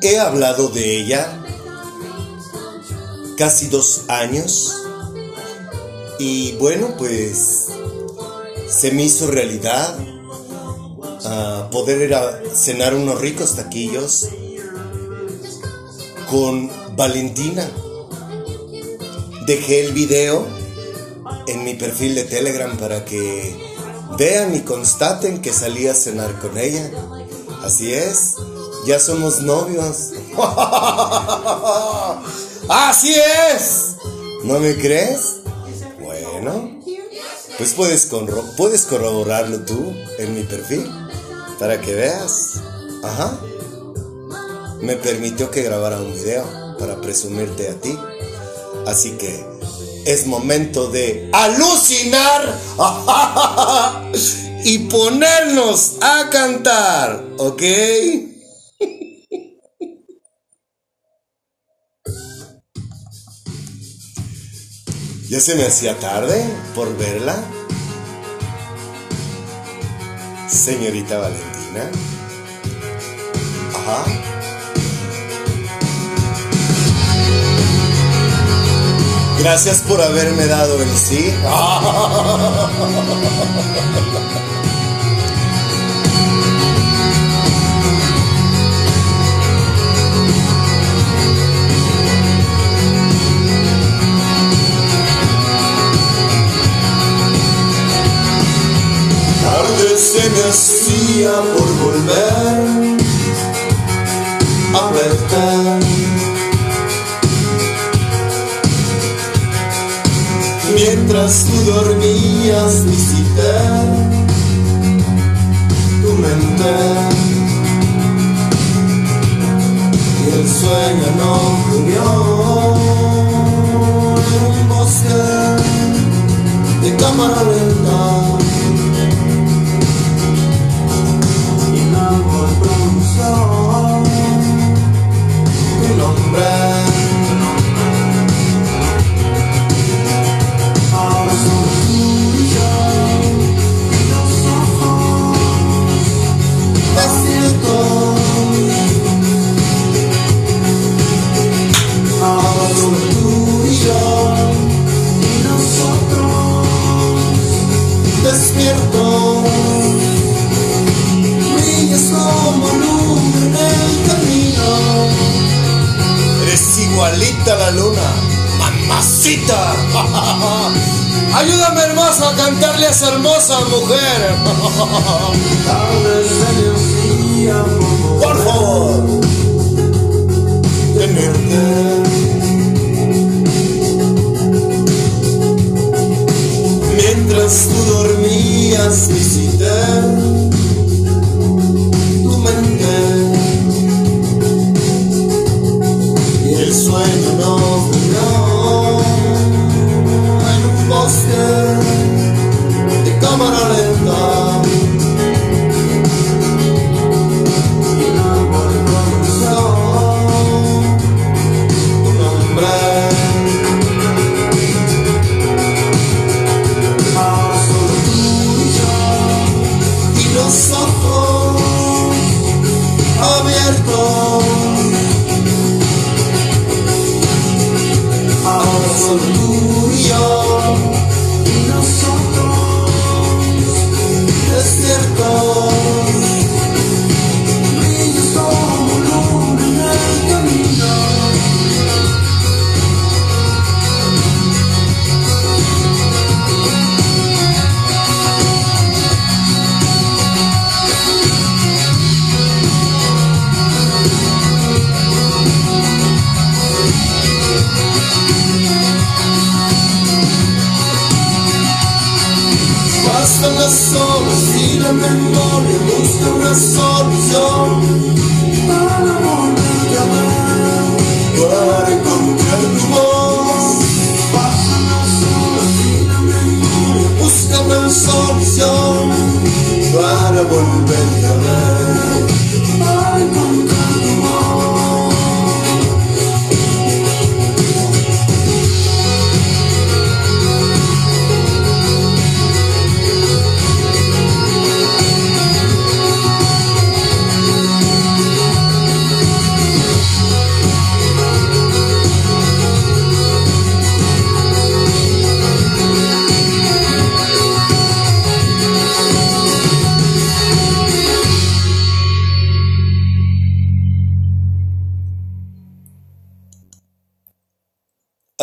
He hablado de ella casi dos años y bueno, pues se me hizo realidad ah, poder ir a cenar unos ricos taquillos con Valentina. Dejé el video en mi perfil de Telegram para que vean y constaten que salí a cenar con ella. Así es, ya somos novios. Así es. ¿No me crees? Bueno, pues puedes, puedes corroborarlo tú en mi perfil para que veas. Ajá. Me permitió que grabara un video para presumirte a ti. Así que es momento de alucinar y ponernos a cantar, ¿ok? Ya se me hacía tarde por verla. Señorita Valentina. Ajá. Gracias por haberme dado el sí.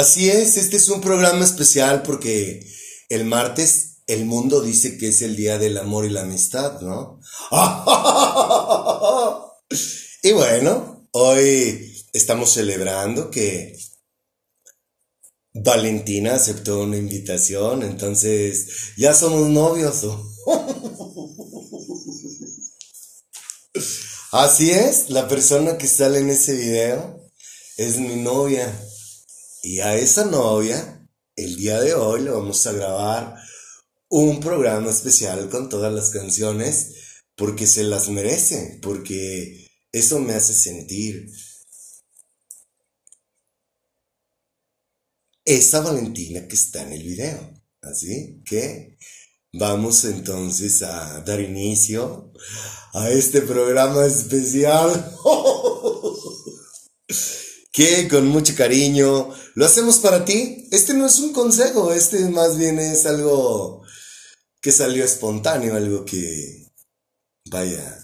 Así es, este es un programa especial porque el martes el mundo dice que es el día del amor y la amistad, ¿no? y bueno, hoy estamos celebrando que Valentina aceptó una invitación, entonces ya somos novios. Así es, la persona que sale en ese video es mi novia. Y a esa novia, el día de hoy le vamos a grabar un programa especial con todas las canciones porque se las merece, porque eso me hace sentir esa Valentina que está en el video. Así que vamos entonces a dar inicio a este programa especial. que con mucho cariño lo hacemos para ti. Este no es un consejo, este más bien es algo que salió espontáneo, algo que, vaya,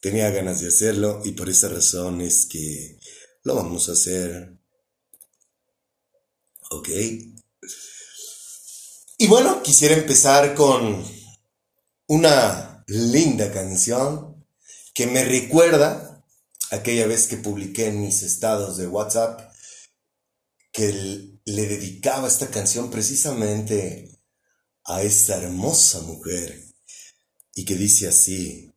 tenía ganas de hacerlo y por esa razón es que lo vamos a hacer ¿Ok? Y bueno, quisiera empezar con una linda canción que me recuerda aquella vez que publiqué en mis estados de WhatsApp que le dedicaba esta canción precisamente a esta hermosa mujer y que dice así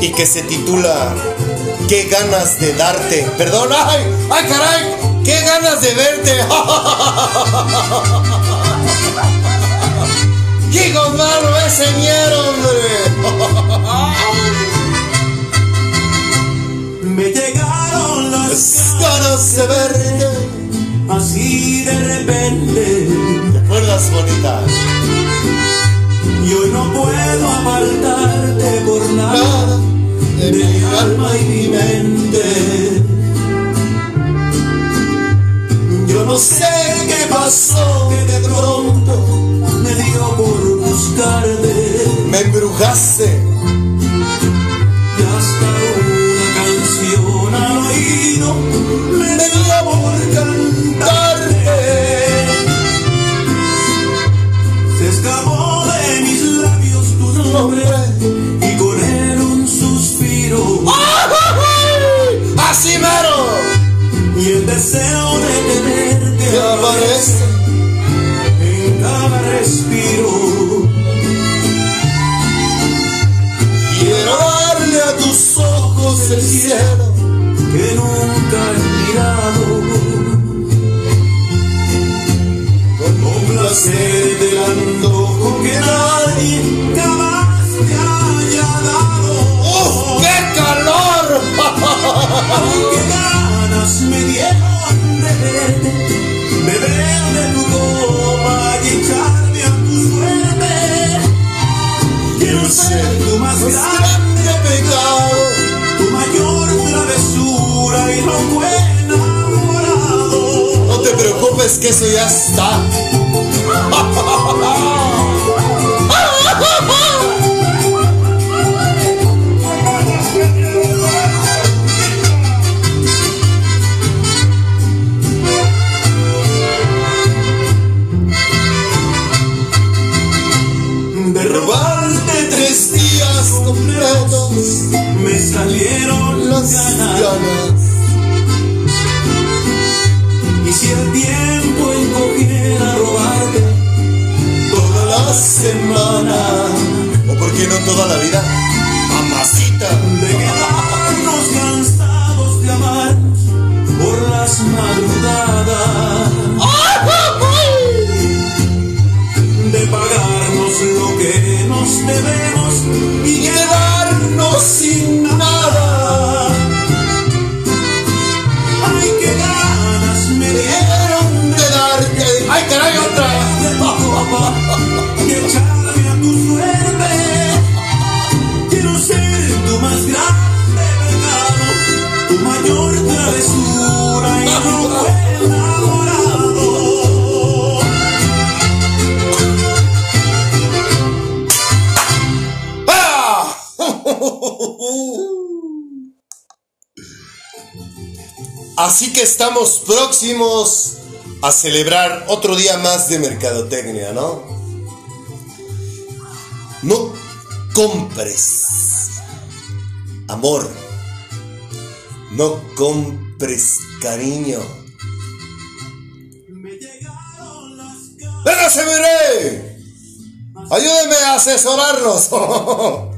y que se titula Qué ganas de darte. Perdón, ay, ay caray, qué ganas de verte. Digo malo ese ñero, hombre. las de. Así de repente. ¿Te acuerdas, bonita? Y no puedo apartarte por nada, Nada de mi alma y mi mente. Yo no sé qué pasó, que de pronto me dio por buscarte. Me embrujaste. Preocupes que eso ya está. a celebrar otro día más de mercadotecnia, ¿no? No compres amor, no compres cariño. ¡Venga, Semiré! ¡Ayúdeme a asesorarnos!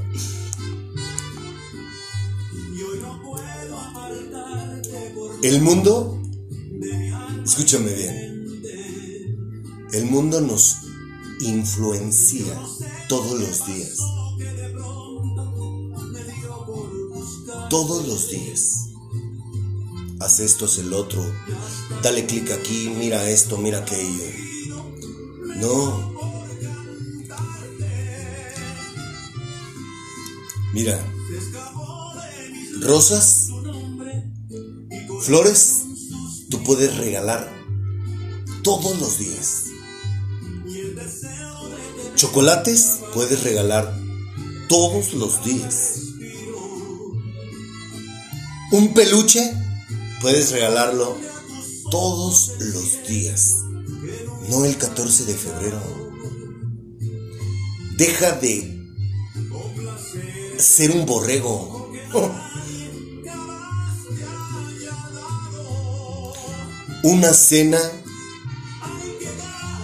El mundo, escúchame bien, el mundo nos influencia todos los días. Todos los días. Haz esto, haz el otro. Dale clic aquí, mira esto, mira aquello. No. Mira. Rosas Flores, tú puedes regalar todos los días. Chocolates, puedes regalar todos los días. Un peluche, puedes regalarlo todos los días. No el 14 de febrero. Deja de ser un borrego. Una cena,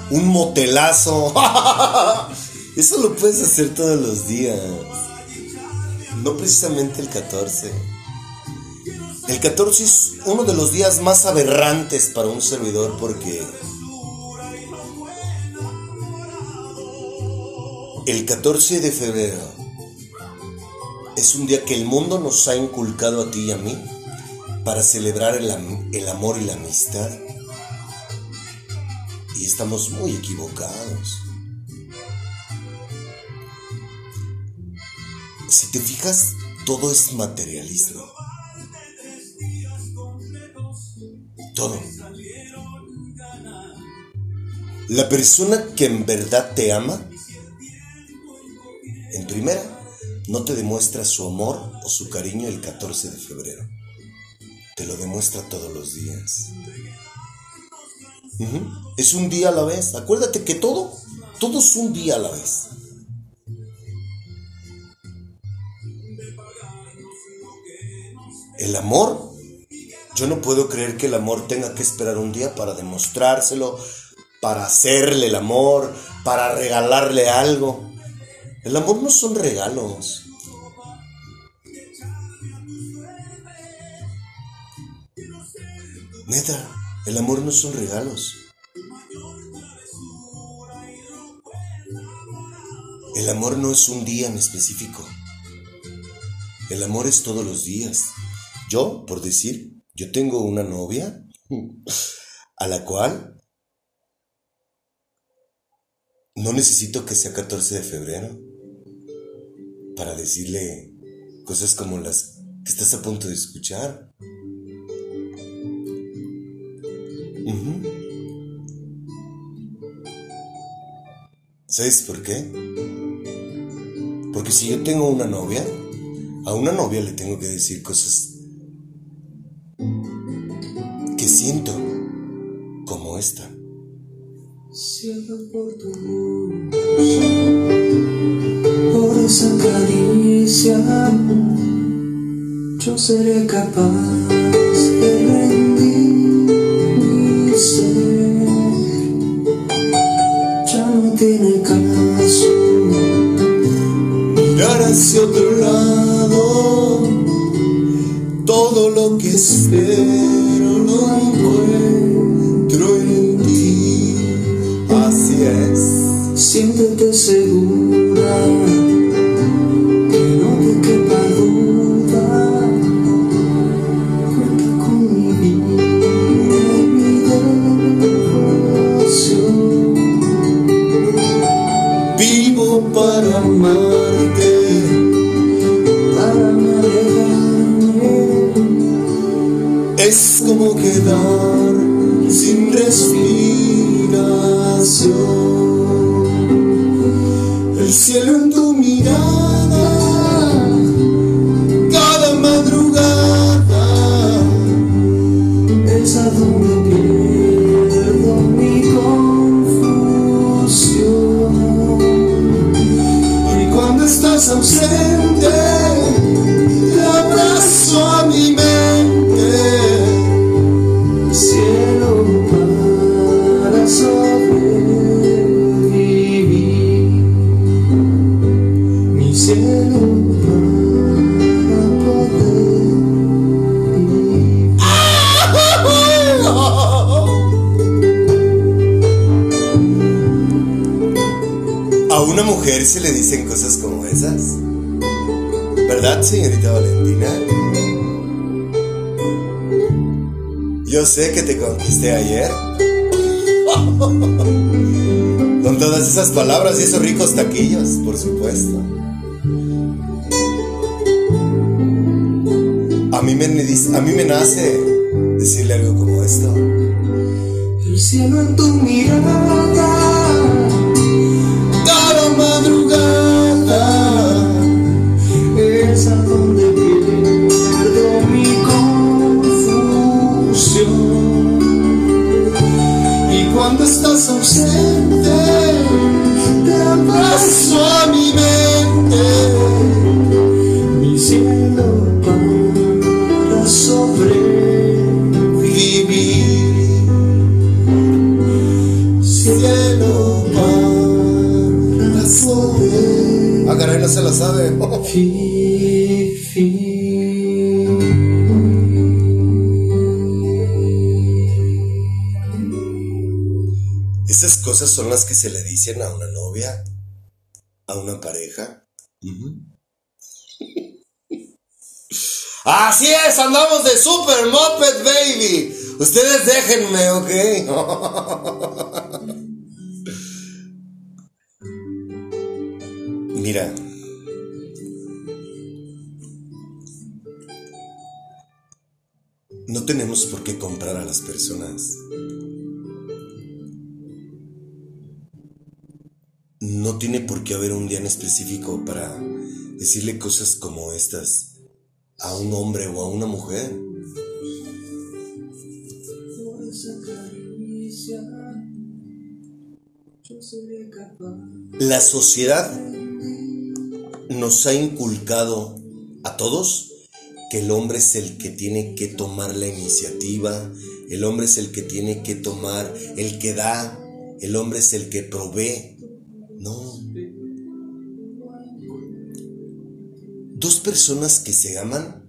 un motelazo. Eso lo puedes hacer todos los días. No precisamente el 14. El 14 es uno de los días más aberrantes para un servidor porque el 14 de febrero es un día que el mundo nos ha inculcado a ti y a mí para celebrar el, amor y la amistad. Y estamos muy equivocados. Si te fijas, todo es materialismo. Todo. La persona que en verdad te ama, en primera, no te demuestra su amor o su cariño el 14 de febrero te lo demuestra todos los días. Es un día a la vez. Acuérdate que todo, todo es un día a la vez. El amor, yo no puedo creer que el amor tenga que esperar un día para demostrárselo, para hacerle el amor, para regalarle algo. El amor no son regalos. Neta, el amor no son regalos. El amor no es un día en específico. El amor es todos los días. Yo, por decir, yo tengo una novia a la cual no necesito que sea 14 de febrero para decirle cosas como las que estás a punto de escuchar. ¿Sabes por qué? Porque si yo tengo una novia, a una novia le tengo que decir cosas que siento como esta. Siento por tu por esa caricia, yo seré capaz El cielo en conquisté ayer. Con todas esas palabras y esos ricos taquillos, por supuesto. A mí me, a mí me nace decirle algo dicen a una novia, a una pareja. Así es, andamos de Super Moped Baby. Ustedes déjenme, ¿ok? Mira. No tenemos por qué comprar a las personas. No tiene por qué haber un día en específico para decirle cosas como estas a un hombre o a una mujer. por esa caricia, yo seré capaz. La sociedad nos ha inculcado a todos que el hombre es el que tiene que tomar la iniciativa, el hombre es el que tiene que tomar, el que da, el hombre es el que provee. No. Dos personas que se aman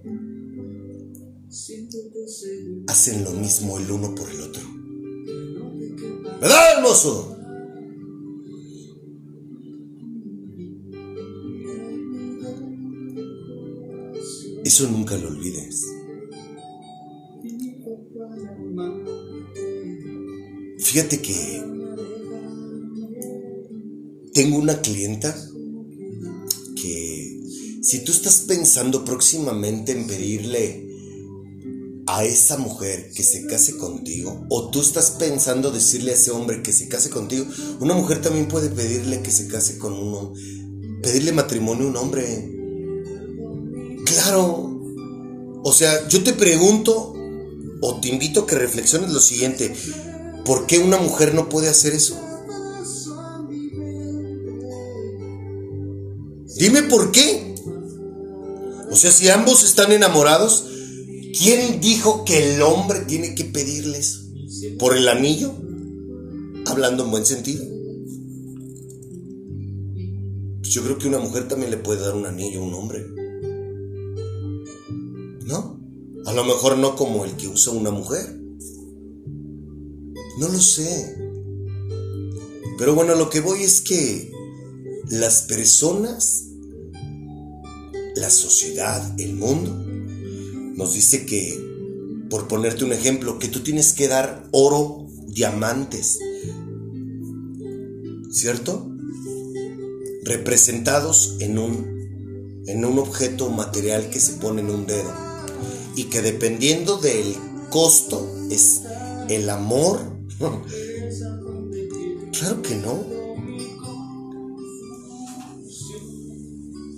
hacen lo mismo el uno por el otro. ¿Verdad, hermoso? Eso nunca lo olvides. Fíjate que tengo una clienta que si tú estás pensando próximamente en pedirle a esa mujer que se case contigo, o tú estás pensando decirle a ese hombre que se case contigo, una mujer también puede pedirle que se case con uno, pedirle matrimonio a un hombre. Claro. O sea, yo te pregunto o te invito a que reflexiones lo siguiente. ¿Por qué una mujer no puede hacer eso? Dime por qué. O sea, si ambos están enamorados, ¿quién dijo que el hombre tiene que pedirles por el anillo? Hablando en buen sentido. Pues yo creo que una mujer también le puede dar un anillo a un hombre. ¿No? A lo mejor no como el que usa una mujer. No lo sé. Pero bueno, lo que voy es que las personas, la sociedad, el mundo, nos dice que, por ponerte un ejemplo, que tú tienes que dar oro, diamantes, ¿cierto? Representados en un, en un objeto material que se pone en un dedo. Y que dependiendo del costo es el amor. Claro que no.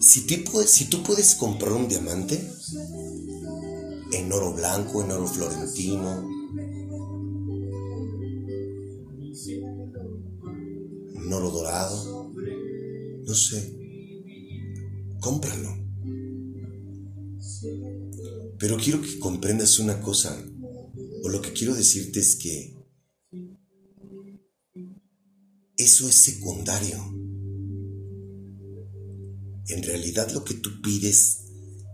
Si, tú puedes, comprar un diamante en oro blanco, en oro florentino, en oro dorado, no sé, cómpralo. Pero quiero que comprendas una cosa, o lo que quiero decirte es que eso es secundario. En realidad lo que tú pides,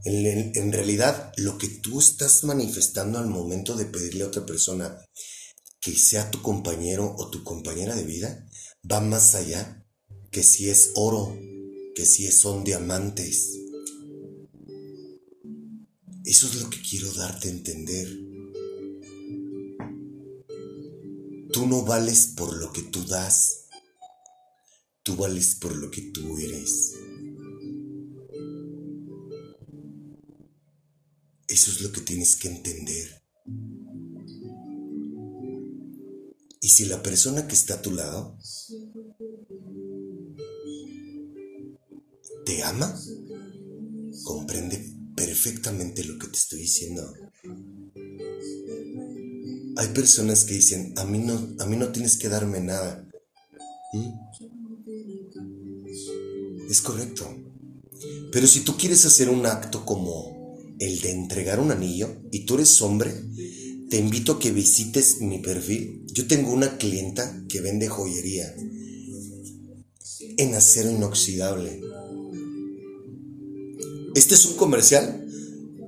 en, en realidad lo que tú estás manifestando al momento de pedirle a otra persona que sea tu compañero o tu compañera de vida, va más allá que si es oro, que si son diamantes. Eso es lo que quiero darte a entender. Tú no vales por lo que tú das, tú vales por lo que tú eres. Eso es lo que tienes que entender. Y si la persona que está a tu lado te ama, comprende perfectamente lo que te estoy diciendo. Hay personas que dicen, a mí no, a mí no tienes que darme nada. ¿Mm? Es correcto. Pero si tú quieres hacer un acto como el de entregar un anillo y tú eres hombre, te invito a que visites mi perfil. Yo tengo una clienta que vende joyería en acero inoxidable. Este es un comercial.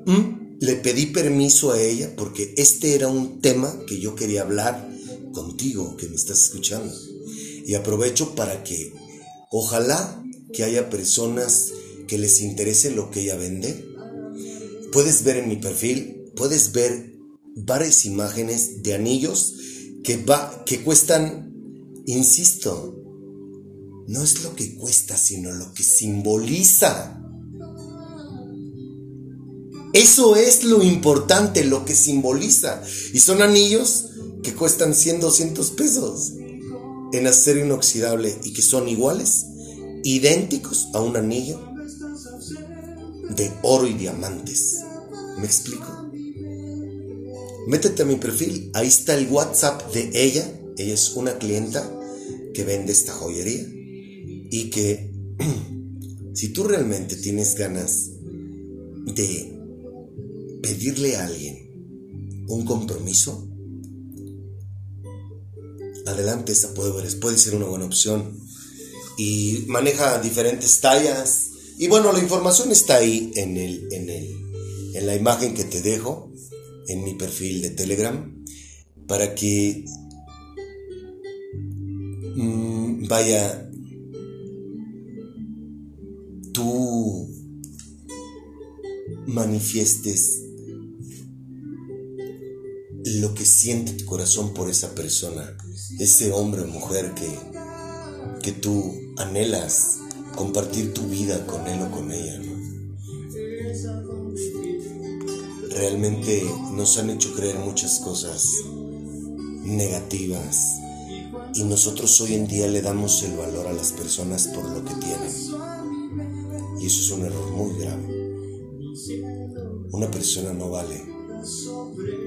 ¿Mm? Le pedí permiso a ella porque este era un tema que yo quería hablar contigo, que me estás escuchando. Y aprovecho para que ojalá que haya personas que les interese lo que ella vende. Puedes ver en mi perfil, puedes ver varias imágenes de anillos que, va, que cuestan, insisto, no es lo que cuesta, sino lo que simboliza. Eso es lo importante, lo que simboliza. Y son anillos que cuestan 100, 200 pesos en acero inoxidable y que son iguales, idénticos a un anillo de oro y diamantes. ¿Me explico? Métete a mi perfil, ahí está el WhatsApp de ella. Ella es una clienta que vende esta joyería y que si tú realmente tienes ganas de pedirle a alguien un compromiso, adelante, esa puede, puede ser una buena opción. Y maneja diferentes tallas. Y bueno, la información está ahí en, el, en, el, en la imagen que te dejo en mi perfil de Telegram para que mm, vaya tú manifiestes lo que siente tu corazón por esa persona, ese hombre o mujer que, que tú anhelas compartir tu vida con él o con ella. Realmente nos han hecho creer muchas cosas negativas y nosotros hoy en día le damos el valor a las personas por lo que tienen. Y eso es un error muy grave. Una persona no vale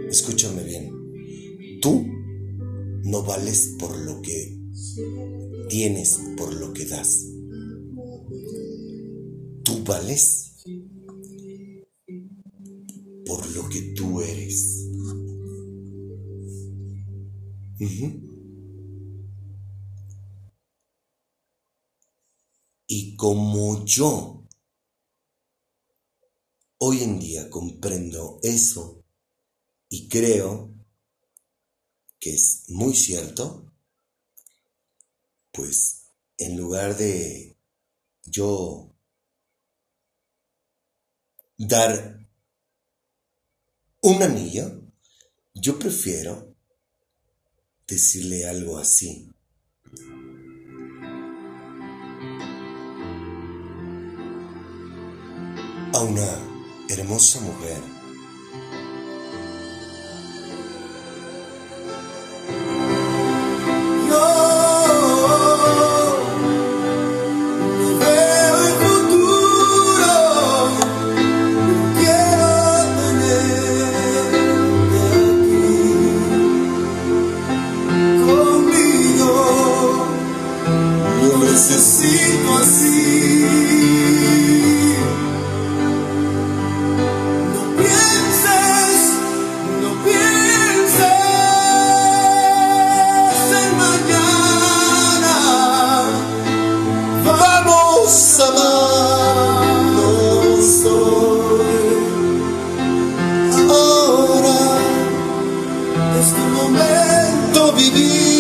Escúchame bien. Tú no vales por lo que tienes, por lo que das. Tú vales por lo que tú eres. Y como yo hoy en día comprendo eso, y creo que es muy cierto, pues en lugar de yo dar un anillo, yo prefiero decirle algo así. A una hermosa mujer es tu momento vivir.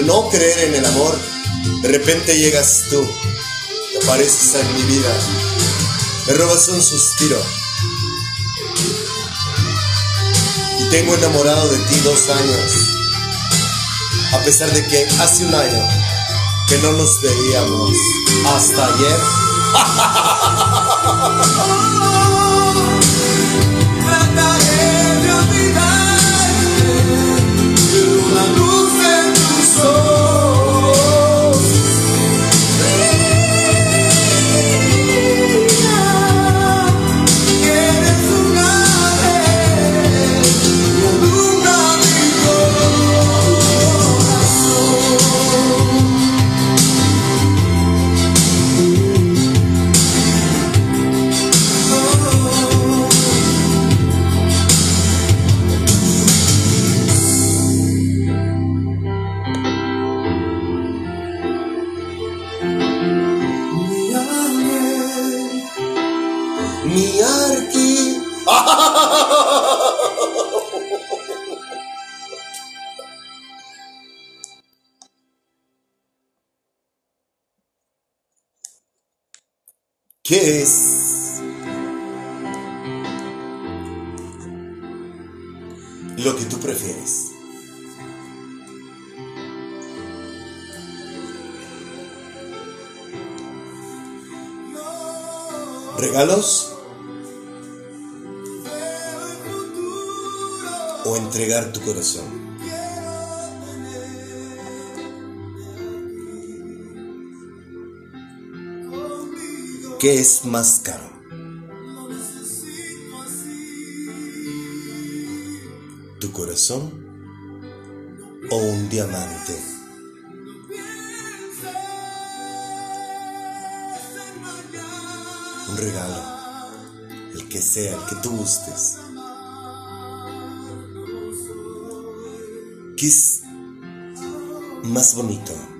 No creer en el amor, de repente llegas tú, te apareces en mi vida, me robas un suspiro. Y tengo enamorado de ti dos años, a pesar de que hace un año que no nos veíamos, hasta ayer. ¿Qué es lo que tú prefieres? ¿Regalos? ¿O entregar tu corazón? ¿Qué es más caro? ¿Tu corazón o un diamante? Un regalo, el que sea, el que tú gustes. ¿Qué es más bonito?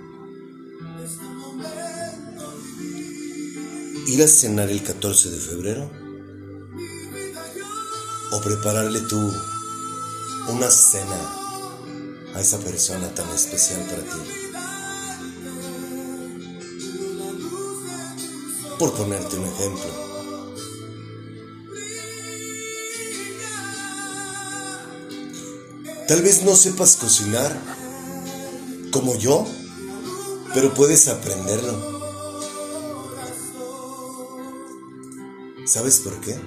¿Ir a cenar el 14 de febrero? ¿O prepararle tú una cena a esa persona tan especial para ti? Por ponerte un ejemplo. Tal vez no sepas cocinar como yo, pero puedes aprenderlo. ¿Sabes por qué?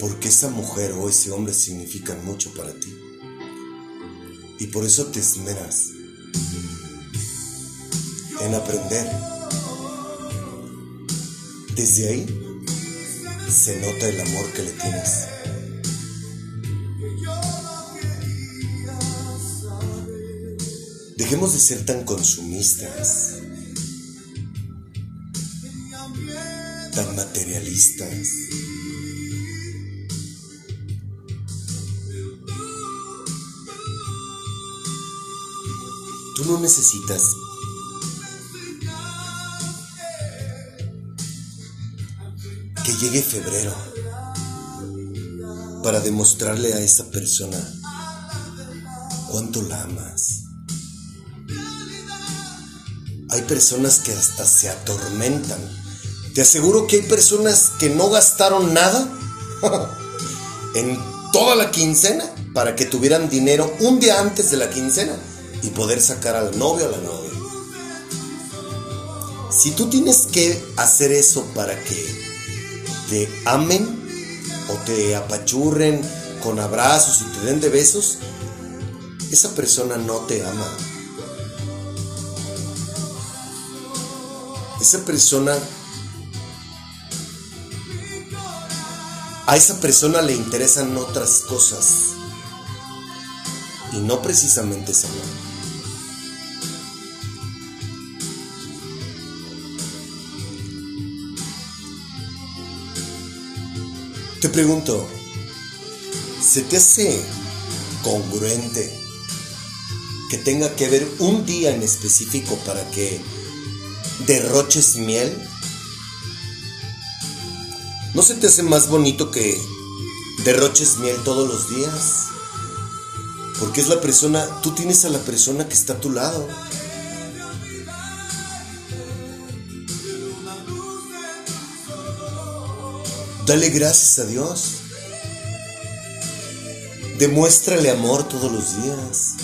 Porque esa mujer o ese hombre significan mucho para ti. Y por eso te esmeras en aprender. Desde ahí se nota el amor que le tienes. Dejemos de ser tan consumistas, tan materialistas. Tú no necesitas que llegue febrero para demostrarle a esa persona cuánto la amas. Hay personas que hasta se atormentan. Te aseguro que hay personas que no gastaron nada en toda la quincena para que tuvieran dinero un día antes de la quincena y poder sacar al novio o a la novia. Si tú tienes que hacer eso para que te amen o te apachurren con abrazos y te den de besos, esa persona no te ama. Esa persona, a esa persona le interesan otras cosas y no precisamente amor. Te pregunto, ¿se te hace congruente que tenga que haber un día en específico para que derroches miel? ¿No se te hace más bonito que derroches miel todos los días? Porque es la persona, tú tienes a la persona que está a tu lado. Dale gracias a Dios. Demuéstrale amor todos los días.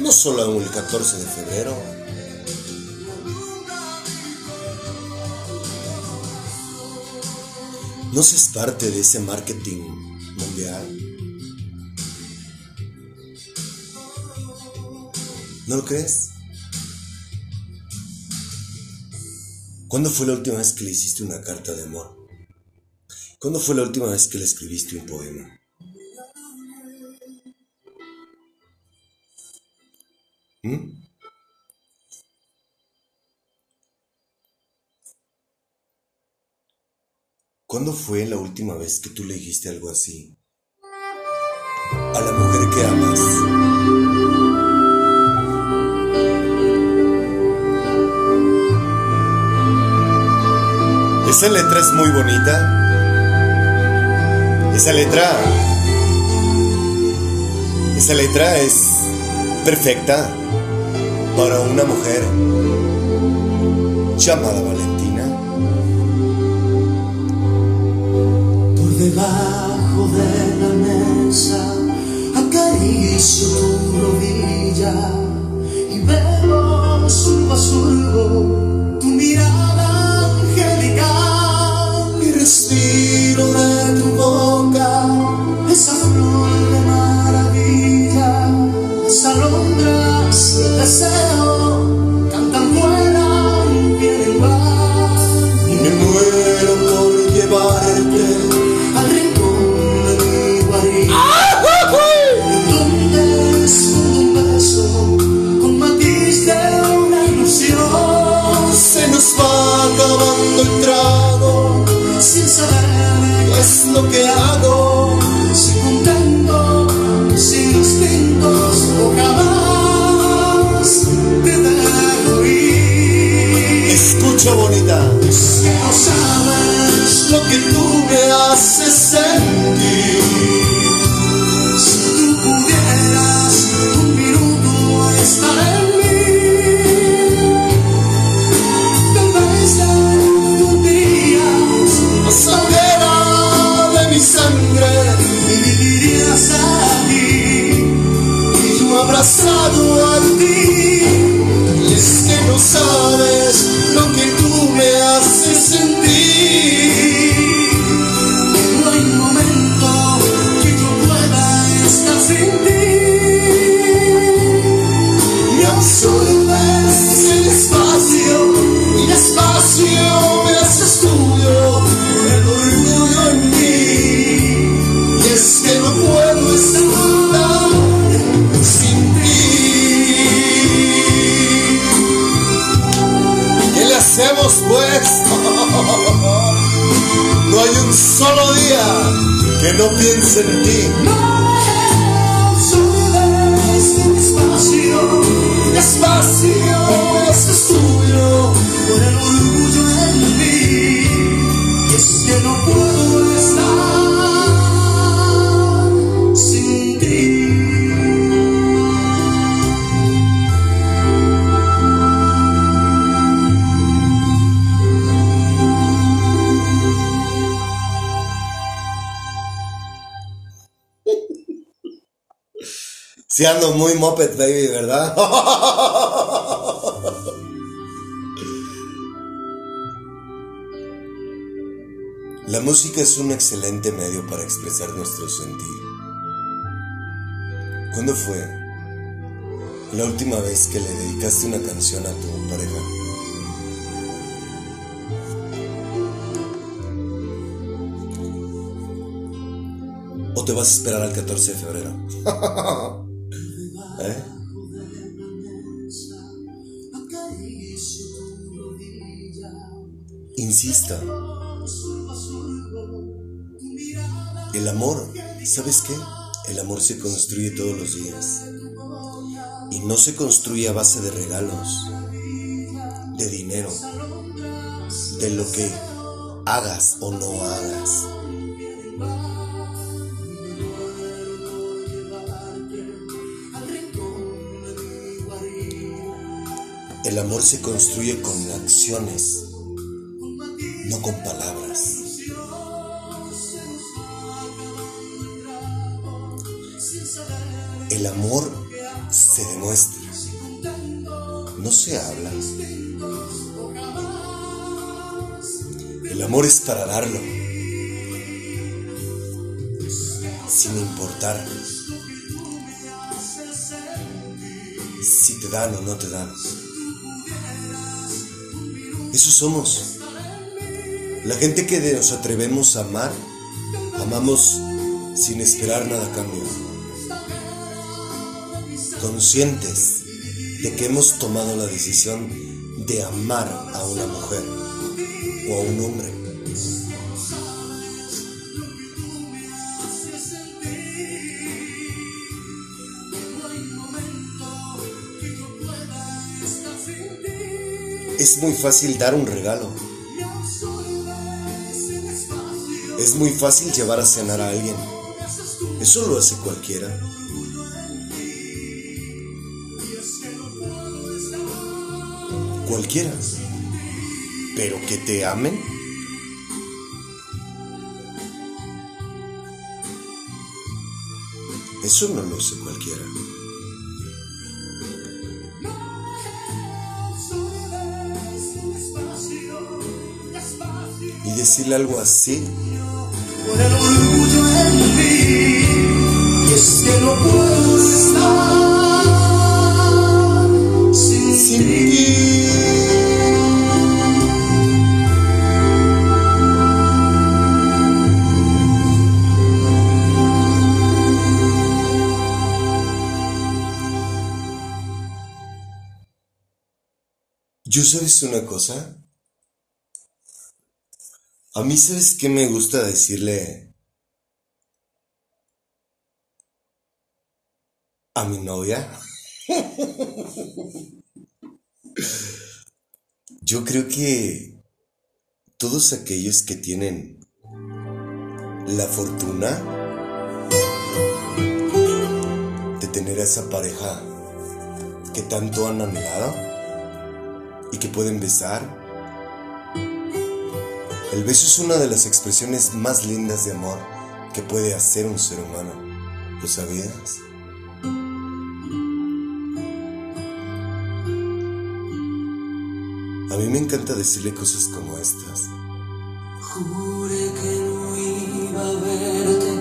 No solo el 14 de febrero. No seas parte de ese marketing mundial. ¿No lo crees? ¿Cuándo fue la última vez que le hiciste una carta de amor? ¿Cuándo fue la última vez que le escribiste un poema? ¿Mm? ¿Cuándo fue la última vez que tú le dijiste algo así a la mujer que amas? Esa letra es muy bonita. Esa letra. Esa letra es perfecta para una mujer llamada Valentina. Debajo de la mesa acaricio tu rodilla y veo surbo a tu mirada angelical y respiro de tu boca esa flor de maravilla las alondras del deseo que no piense en ti. Despacio, despacio, esto es tuyo, por el orgullo en mí. Es que no puedo estar Si ando muy moped, baby, ¿verdad? La música es un excelente medio para expresar nuestro sentir. ¿Cuándo fue la última vez que le dedicaste una canción a tu pareja? ¿O te vas a esperar al 14 de febrero? El amor, ¿sabes qué? El amor se construye todos los días. Y no se construye a base de regalos, de dinero, de lo que hagas o no hagas. El amor se construye con acciones, no con palabras. El amor se demuestra, no se habla. El amor es para darlo, sin importar si te dan o no te dan. Eso somos. La gente que nos atrevemos a amar, amamos sin esperar nada a cambio. Conscientes de que hemos tomado la decisión de amar a una mujer o a un hombre. Es muy fácil dar un regalo. Muy fácil llevar a cenar a alguien. Eso lo hace cualquiera. Cualquiera. Pero que te amen. Eso no lo hace cualquiera. Y decirle algo así por el orgullo en mí. Y es que no puedo estar sin, sin. Yo sabes una cosa, a mí sabes qué me gusta decirle a mi novia. Yo creo que todos aquellos que tienen la fortuna de tener a esa pareja que tanto han anhelado y que pueden besar, el beso es una de las expresiones más lindas de amor que puede hacer un ser humano. ¿Lo sabías? A mí me encanta decirle cosas como estas. Juré que no iba a verte,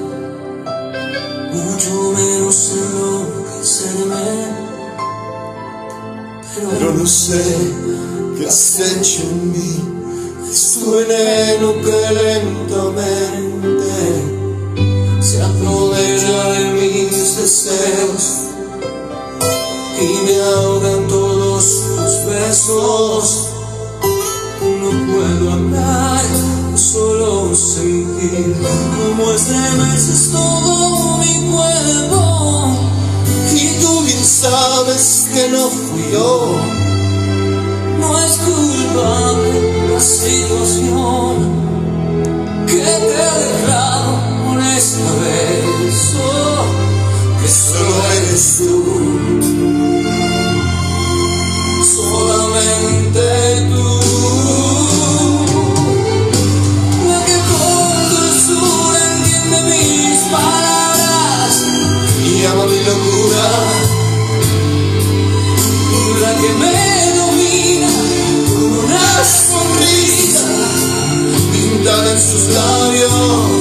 mucho menos enloquecerme. Pero, no sé qué has hecho en mí. Veneno que lentamente se aprovecha de mis deseos y me ahogan todos tus besos. No puedo hablar, solo sentir como estremeces todo mi cuerpo. Y tú bien sabes que no fui yo. No es culpable situación que te ha dejado por esta. Oh, que solo eres tú. Solamente tú. La que con dulzura entiende mis palabras Y ama mi locura. la que me Pintada en sus labios.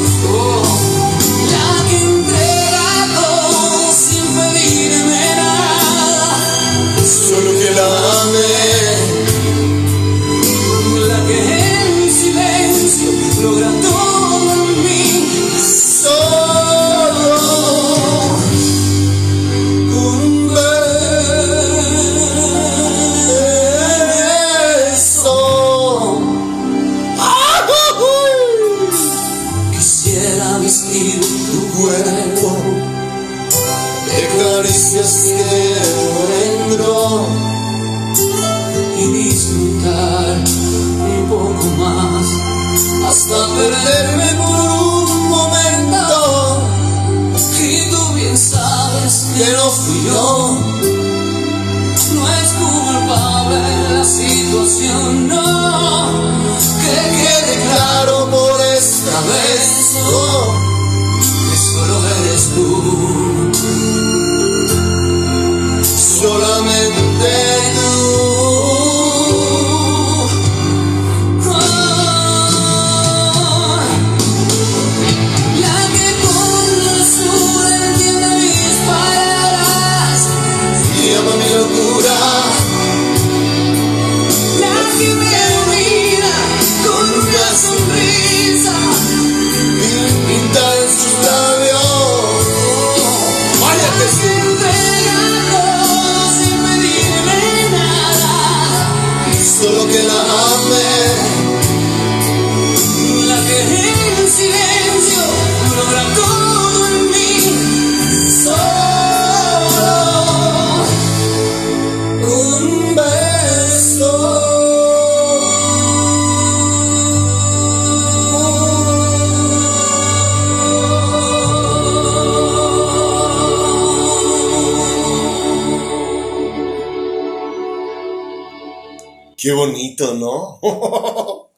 Qué bonito, ¿no?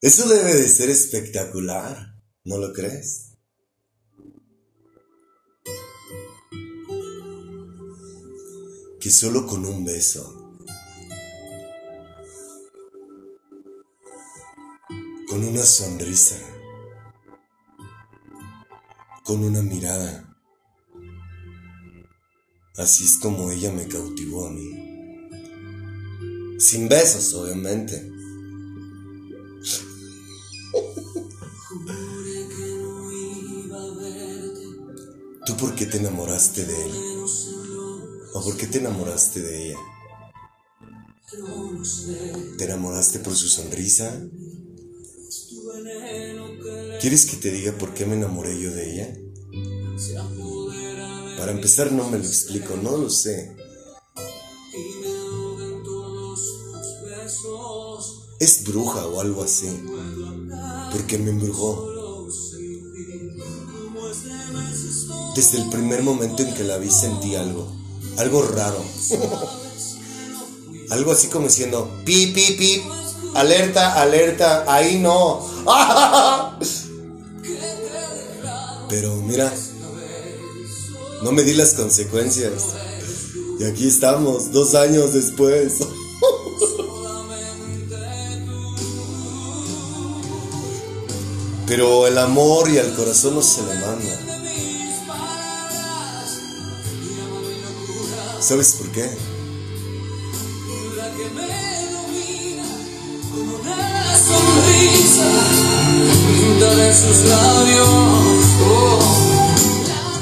Eso debe de ser espectacular, ¿no lo crees? Que solo con un beso, con una sonrisa, con una mirada, así es como ella me cautivó a mí. Sin besos, obviamente. ¿Tú por qué te enamoraste de él? ¿O por qué te enamoraste de ella? ¿Te enamoraste por su sonrisa? ¿Quieres que te diga por qué me enamoré yo de ella? Para empezar no me lo explico, no lo sé. Es bruja o algo así. Porque me embrujó. Desde el primer momento en que la vi sentí algo. Algo raro. algo así como diciendo, pi, pi, pi. Alerta, alerta, ahí no. Pero mira, no me di las consecuencias. Y aquí estamos, dos años después. Pero el amor y el corazón no se le manda. ¿Sabes por qué?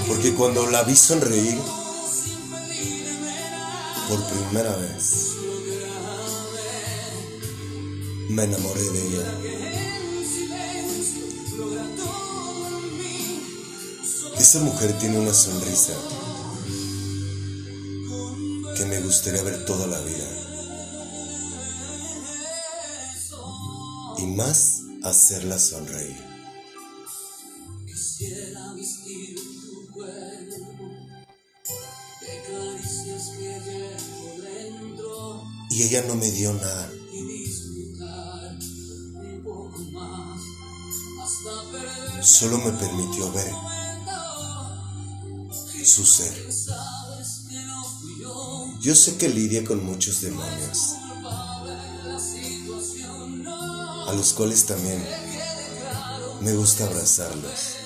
Porque cuando la vi sonreír por primera vez, me enamoré de ella. Esa mujer tiene una sonrisa que me gustaría ver toda la vida. Y más hacerla sonreír. Y ella no me dio nada. Solo me permitió ver su ser. yo sé que lidia con muchos demonios, a los cuales también me gusta abrazarlos.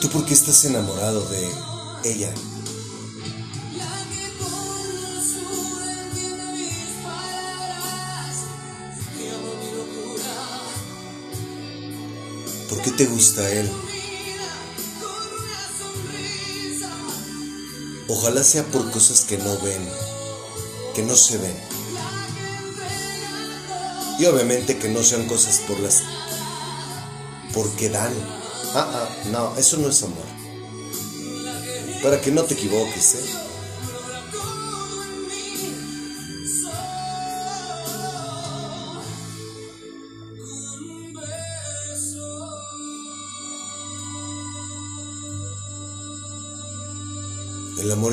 ¿Tú por qué estás enamorado de ella? Te gusta él? Ojalá sea por cosas que no ven, que no se ven. Y obviamente que no sean cosas por las... porque dan. Ah, ah, no, eso no es amor. Para que no te equivoques, ¿eh?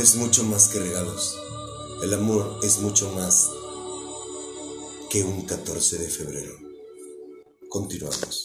Es mucho más que regalos. El amor es mucho más que un 14 de febrero. Continuamos.